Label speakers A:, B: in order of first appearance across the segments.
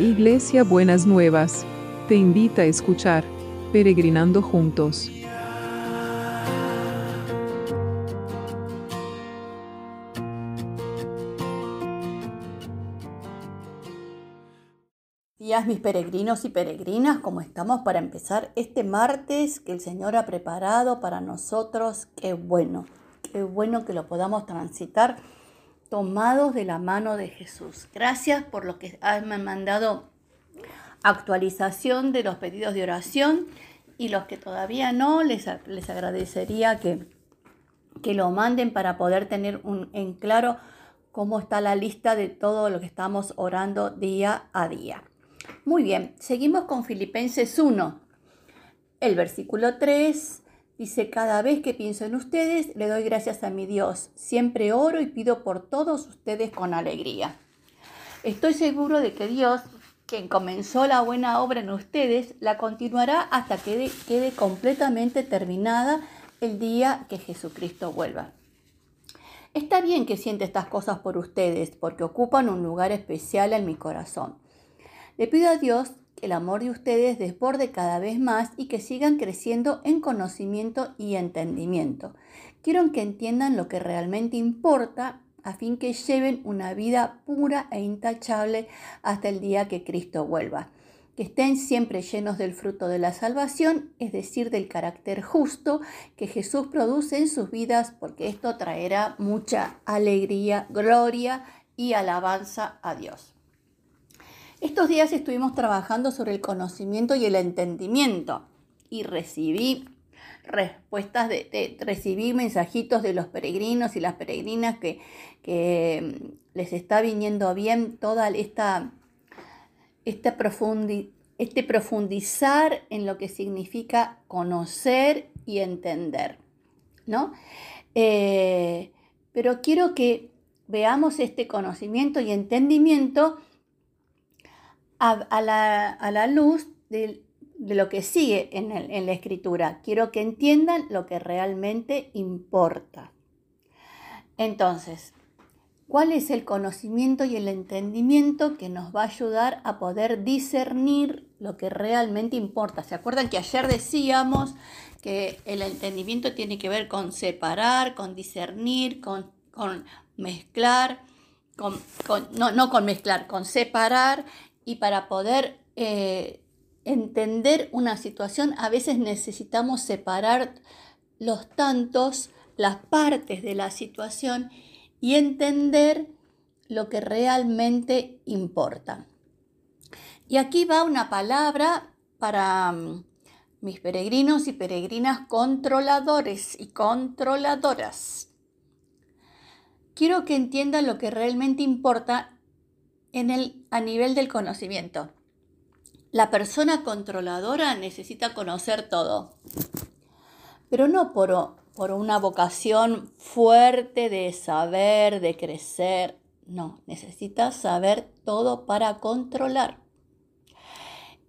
A: Iglesia Buenas Nuevas, te invita a escuchar Peregrinando Juntos.
B: Días mis peregrinos y peregrinas, ¿cómo estamos para empezar este martes que el Señor ha preparado para nosotros? Qué bueno, qué bueno que lo podamos transitar tomados de la mano de Jesús. Gracias por lo que han mandado actualización de los pedidos de oración y los que todavía no, les, les agradecería que, que lo manden para poder tener un, en claro cómo está la lista de todo lo que estamos orando día a día. Muy bien, seguimos con Filipenses 1, el versículo 3 Dice, cada vez que pienso en ustedes, le doy gracias a mi Dios. Siempre oro y pido por todos ustedes con alegría. Estoy seguro de que Dios, quien comenzó la buena obra en ustedes, la continuará hasta que quede completamente terminada el día que Jesucristo vuelva. Está bien que siente estas cosas por ustedes, porque ocupan un lugar especial en mi corazón. Le pido a Dios el amor de ustedes desborde cada vez más y que sigan creciendo en conocimiento y entendimiento. Quiero que entiendan lo que realmente importa a fin que lleven una vida pura e intachable hasta el día que Cristo vuelva. Que estén siempre llenos del fruto de la salvación, es decir, del carácter justo que Jesús produce en sus vidas, porque esto traerá mucha alegría, gloria y alabanza a Dios. Estos días estuvimos trabajando sobre el conocimiento y el entendimiento y recibí respuestas de, recibí mensajitos de los peregrinos y las peregrinas que, que mm, les está viniendo bien toda esta, este profundizar en lo que significa conocer y entender, ¿no? Eh, pero quiero que veamos este conocimiento y entendimiento a, la, luz de, lo que sigue en, en la escritura. Quiero que entiendan lo que realmente importa. Entonces, ¿cuál es el conocimiento y el entendimiento que nos va a ayudar a poder discernir lo que realmente importa? ¿Se acuerdan que ayer decíamos que el entendimiento tiene que ver con separar, con discernir, con, mezclar, con, no, no con mezclar, con separar y para poder eh, entender una situación a veces necesitamos separar los tantos, las partes de la situación y entender lo que realmente importa. Y aquí va una palabra para mm, mis peregrinos y peregrinas controladores y controladoras. Quiero que entiendan lo que realmente importa en el, a nivel del conocimiento. La persona controladora necesita conocer todo, pero no por, por una vocación fuerte de saber, de crecer, no, necesita saber todo para controlar.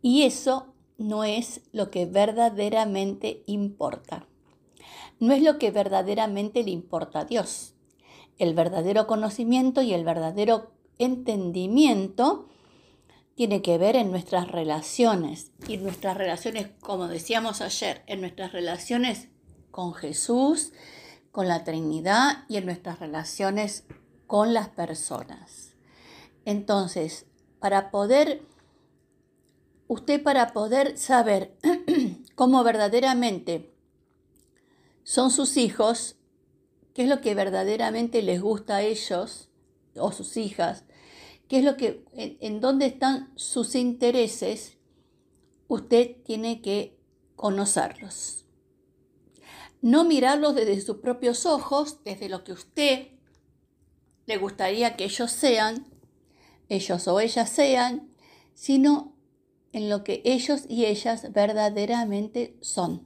B: Y eso no es lo que verdaderamente importa. No es lo que verdaderamente le importa a Dios. El verdadero conocimiento y el verdadero entendimiento tiene que ver en nuestras relaciones y nuestras relaciones, como decíamos ayer, en nuestras relaciones con Jesús, con la Trinidad y en nuestras relaciones con las personas. Entonces, para poder, usted para poder saber cómo verdaderamente son sus hijos, qué es lo que verdaderamente les gusta a ellos o sus hijas, qué es lo que, en, dónde están sus intereses, usted tiene que conocerlos. No mirarlos desde sus propios ojos, desde lo que usted le gustaría que ellos sean, ellos o ellas sean, sino en lo que ellos y ellas verdaderamente son.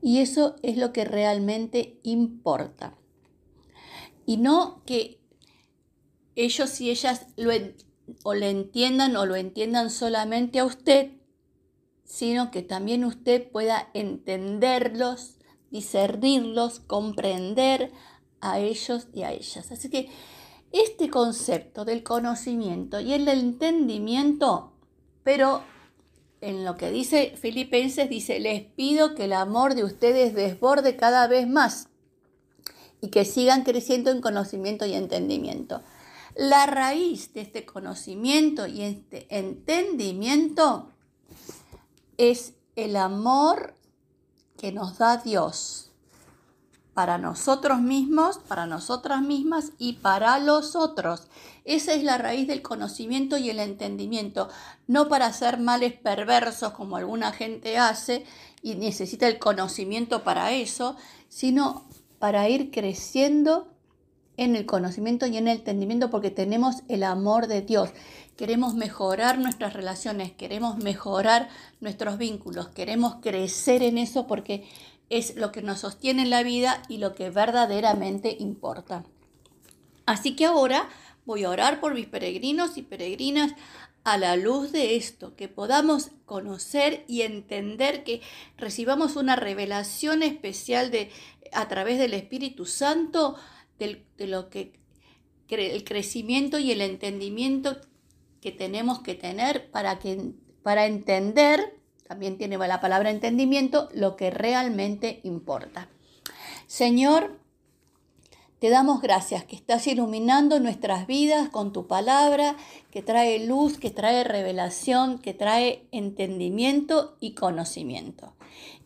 B: Y eso es lo que realmente importa. Y no que ellos y ellas lo o le entiendan o lo entiendan solamente a usted, sino que también usted pueda entenderlos, discernirlos, comprender a ellos y a ellas. Así que este concepto del conocimiento y el entendimiento, pero en lo que dice Filipenses, dice, les pido que el amor de ustedes desborde cada vez más y que sigan creciendo en conocimiento y entendimiento. La raíz de este conocimiento y este entendimiento es el amor que nos da Dios para nosotros mismos, para nosotras mismas y para los otros. Esa es la raíz del conocimiento y el entendimiento, no para hacer males perversos como alguna gente hace y necesita el conocimiento para eso, sino para ir creciendo en el conocimiento y en el entendimiento porque tenemos el amor de Dios. Queremos mejorar nuestras relaciones, queremos mejorar nuestros vínculos, queremos crecer en eso porque es lo que nos sostiene en la vida y lo que verdaderamente importa. Así que ahora voy a orar por mis peregrinos y peregrinas a la luz de esto, que podamos conocer y entender, que recibamos una revelación especial de, a través del Espíritu Santo de lo que el crecimiento y el entendimiento que tenemos que tener para, que, para entender también tiene la palabra entendimiento, lo que realmente importa. Señor, te damos gracias que estás iluminando nuestras vidas con tu palabra, que trae luz, que trae revelación, que trae entendimiento y conocimiento.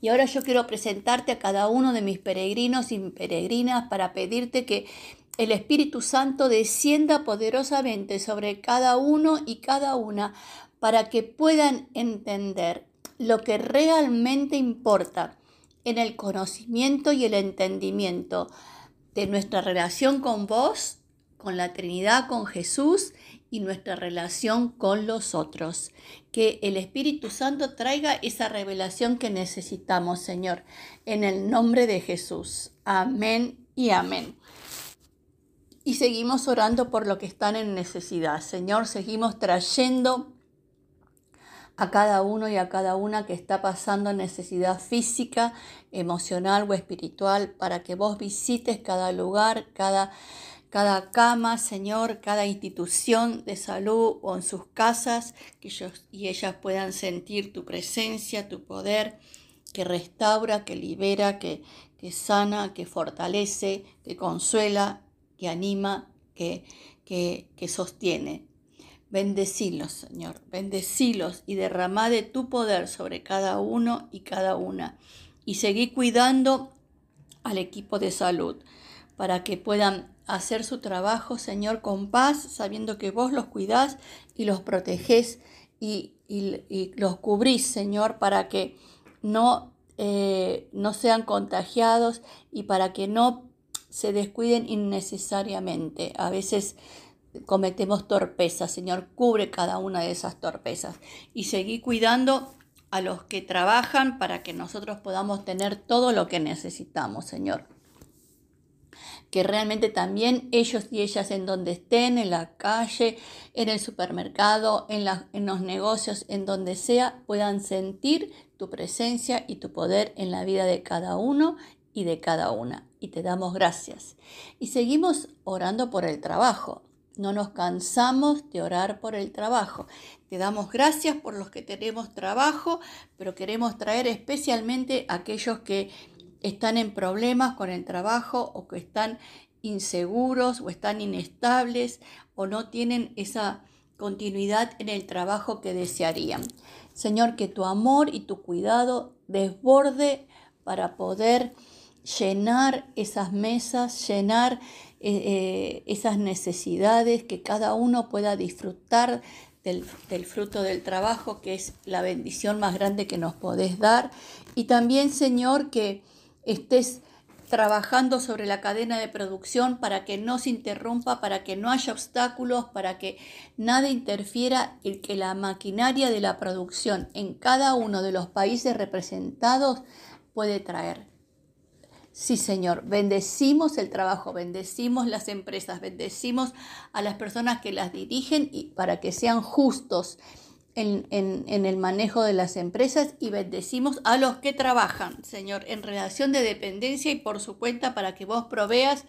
B: Y ahora yo quiero presentarte a cada uno de mis peregrinos y peregrinas para pedirte que el Espíritu Santo descienda poderosamente sobre cada uno y cada una para que puedan entender lo que realmente importa en el conocimiento y el entendimiento de nuestra relación con vos, con la Trinidad, con Jesús y nuestra relación con los otros. Que el Espíritu Santo traiga esa revelación que necesitamos, Señor, en el nombre de Jesús. Amén y amén. Y seguimos orando por lo que están en necesidad. Señor, seguimos trayendo a cada uno y a cada una que está pasando necesidad física, emocional o espiritual, para que vos visites cada lugar, cada, cada cama, Señor, cada institución de salud o en sus casas, que ellos y ellas puedan sentir tu presencia, tu poder, que restaura, que libera, que, que sana, que fortalece, que consuela, que anima, que, que, que sostiene. Bendecilos, Señor, bendecilos y derramá de tu poder sobre cada uno y cada una. Y seguí cuidando al equipo de salud para que puedan hacer su trabajo, Señor, con paz, sabiendo que vos los cuidás y los protegés y, los cubrís, Señor, para que no, eh, no sean contagiados y para que no se descuiden innecesariamente. A veces cometemos torpezas. Señor, cubre cada una de esas torpezas y seguí cuidando a los que trabajan para que nosotros podamos tener todo lo que necesitamos, Señor. Que realmente también ellos y ellas en donde estén, en la calle, en el supermercado, en, en los negocios, en donde sea, puedan sentir tu presencia y tu poder en la vida de cada uno y de cada una. Y te damos gracias. Y seguimos orando por el trabajo. No nos cansamos de orar por el trabajo. Te damos gracias por los que tenemos trabajo, pero queremos traer especialmente a aquellos que están en problemas con el trabajo o que están inseguros o están inestables o no tienen esa continuidad en el trabajo que desearían. Señor, que tu amor y tu cuidado desborde para poder llenar esas mesas, llenar eh, eh, esas necesidades, que cada uno pueda disfrutar del, fruto del trabajo, que es la bendición más grande que nos podés dar. Y también, Señor, que estés trabajando sobre la cadena de producción para que no se interrumpa, para que no haya obstáculos, para que nada interfiera y que la maquinaria de la producción en cada uno de los países representados puede traer Sí, Señor, bendecimos el trabajo, bendecimos las empresas, bendecimos a las personas que las dirigen y para que sean justos en, el manejo de las empresas y bendecimos a los que trabajan, Señor, en relación de dependencia y por su cuenta para que vos proveas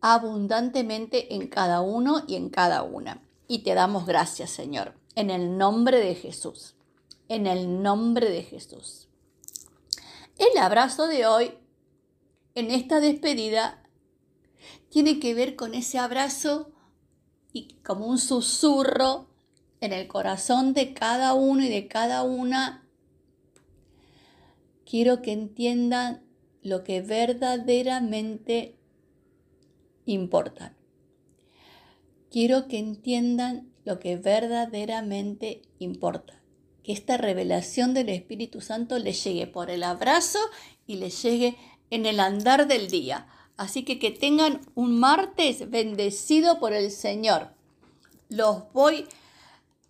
B: abundantemente en cada uno y en cada una. Y te damos gracias, Señor, en el nombre de Jesús. En el nombre de Jesús. El abrazo de hoy, en esta despedida, tiene que ver con ese abrazo y como un susurro en el corazón de cada uno y de cada una. Quiero que entiendan lo que verdaderamente importan. Quiero que entiendan lo que verdaderamente importa. Que esta revelación del Espíritu Santo les llegue por el abrazo y les llegue en el andar del día. Así que que tengan un martes bendecido por el Señor. Los voy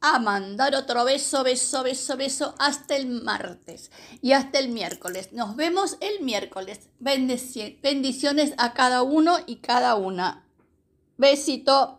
B: a mandar otro beso, beso, beso, beso hasta el martes y hasta el miércoles. Nos vemos el miércoles. Bendiciones a cada uno y cada una. Besito.